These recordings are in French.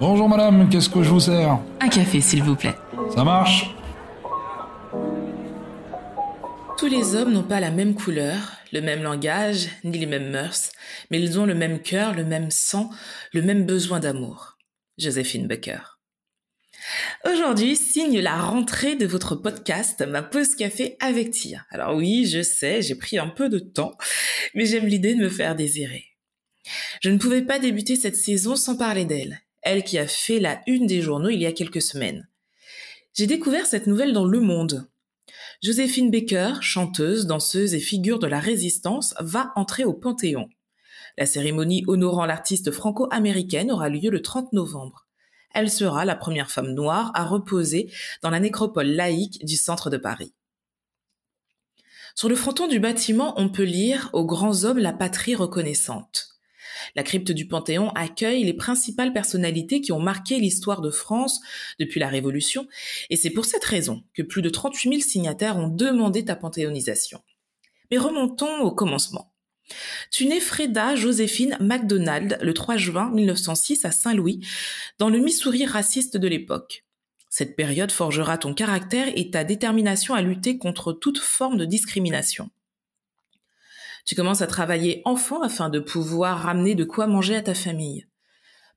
Bonjour madame, qu'est-ce que je vous sers? Un café, s'il vous plaît. Ça marche? Tous les hommes n'ont pas la même couleur, le même langage, ni les mêmes mœurs, mais ils ont le même cœur, le même sang, le même besoin d'amour. Joséphine Becker. Aujourd'hui signe la rentrée de votre podcast Ma pause café avec Tia. Alors oui, je sais, j'ai pris un peu de temps, mais j'aime l'idée de me faire désirer. Je ne pouvais pas débuter cette saison sans parler d'elle, elle qui a fait la une des journaux il y a quelques semaines. J'ai découvert cette nouvelle dans Le Monde. Joséphine Baker, chanteuse, danseuse et figure de la résistance, va entrer au Panthéon. La cérémonie honorant l'artiste franco-américaine aura lieu le 30 novembre. Elle sera la première femme noire à reposer dans la nécropole laïque du centre de Paris. Sur le fronton du bâtiment, on peut lire Aux grands hommes la patrie reconnaissante. La crypte du Panthéon accueille les principales personnalités qui ont marqué l'histoire de France depuis la Révolution, et c'est pour cette raison que plus de 38 000 signataires ont demandé ta panthéonisation. Mais remontons au commencement. Tu nais Freda Joséphine MacDonald le 3 juin 1906 à Saint-Louis, dans le Missouri raciste de l'époque. Cette période forgera ton caractère et ta détermination à lutter contre toute forme de discrimination. Tu commences à travailler enfant afin de pouvoir ramener de quoi manger à ta famille.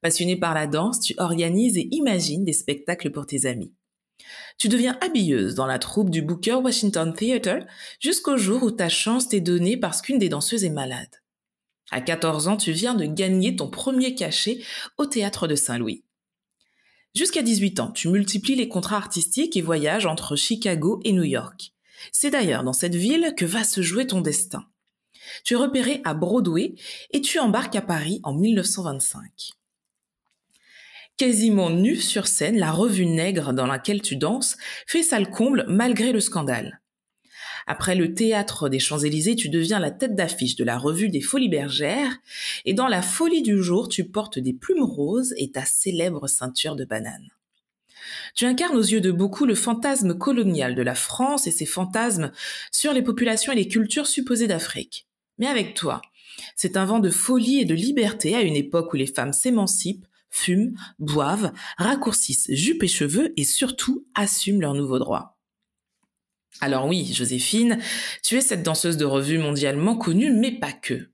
Passionné par la danse, tu organises et imagines des spectacles pour tes amis. Tu deviens habilleuse dans la troupe du Booker Washington Theatre jusqu'au jour où ta chance t'est donnée parce qu'une des danseuses est malade. À 14 ans, tu viens de gagner ton premier cachet au théâtre de Saint-Louis. Jusqu'à 18 ans, tu multiplies les contrats artistiques et voyages entre Chicago et New York. C'est d'ailleurs dans cette ville que va se jouer ton destin. Tu es repéré à Broadway et tu embarques à Paris en 1925. Quasiment nue sur scène, la revue Nègre dans laquelle tu danses fait sale comble malgré le scandale. Après le théâtre des Champs-Élysées, tu deviens la tête d'affiche de la revue des Folies Bergères et dans la folie du jour, tu portes des plumes roses et ta célèbre ceinture de banane. Tu incarnes aux yeux de beaucoup le fantasme colonial de la France et ses fantasmes sur les populations et les cultures supposées d'Afrique mais avec toi. C'est un vent de folie et de liberté à une époque où les femmes s'émancipent, fument, boivent, raccourcissent jupes et cheveux et surtout assument leurs nouveaux droits. Alors oui, Joséphine, tu es cette danseuse de revue mondialement connue, mais pas que.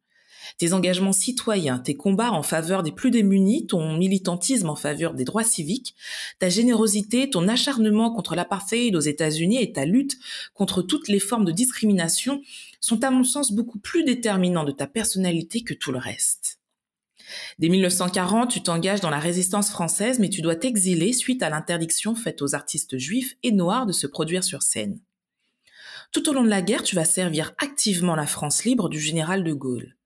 Tes engagements citoyens, tes combats en faveur des plus démunis, ton militantisme en faveur des droits civiques, ta générosité, ton acharnement contre l'apartheid aux États-Unis et ta lutte contre toutes les formes de discrimination sont à mon sens beaucoup plus déterminants de ta personnalité que tout le reste. Dès 1940, tu t'engages dans la résistance française, mais tu dois t'exiler suite à l'interdiction faite aux artistes juifs et noirs de se produire sur scène. Tout au long de la guerre, tu vas servir activement la France libre du général de Gaulle.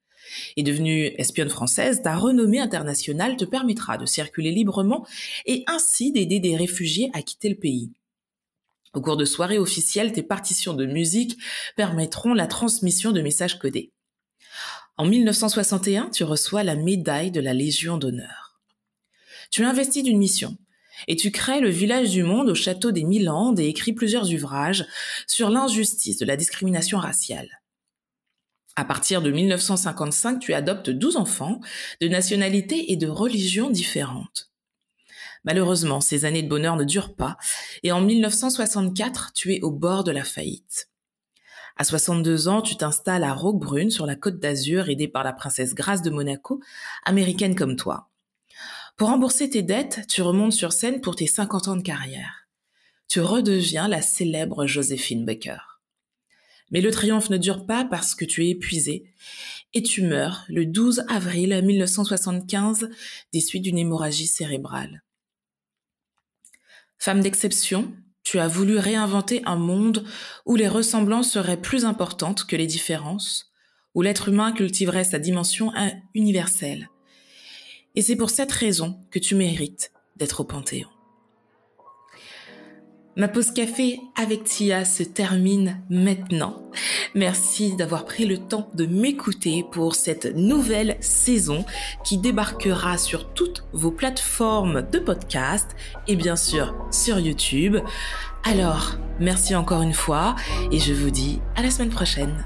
Et devenue espionne française, ta renommée internationale te permettra de circuler librement et ainsi d'aider des réfugiés à quitter le pays. Au cours de soirées officielles, tes partitions de musique permettront la transmission de messages codés. En 1961, tu reçois la médaille de la Légion d'honneur. Tu investis d'une mission et tu crées le village du monde au château des Milandes et écris plusieurs ouvrages sur l'injustice de la discrimination raciale. À partir de 1955, tu adoptes 12 enfants de nationalités et de religions différentes. Malheureusement, ces années de bonheur ne durent pas, et en 1964, tu es au bord de la faillite. À 62 ans, tu t'installes à Roquebrune, sur la côte d'Azur, aidée par la princesse Grace de Monaco, américaine comme toi. Pour rembourser tes dettes, tu remontes sur scène pour tes 50 ans de carrière. Tu redeviens la célèbre Joséphine Baker. Mais le triomphe ne dure pas parce que tu es épuisé et tu meurs le 12 avril 1975 des suites d'une hémorragie cérébrale. Femme d'exception, tu as voulu réinventer un monde où les ressemblances seraient plus importantes que les différences, où l'être humain cultiverait sa dimension universelle. Et c'est pour cette raison que tu mérites d'être au Panthéon. Ma pause café avec Tia se termine maintenant. Merci d'avoir pris le temps de m'écouter pour cette nouvelle saison qui débarquera sur toutes vos plateformes de podcast et bien sûr sur YouTube. Alors, merci encore une fois et je vous dis à la semaine prochaine.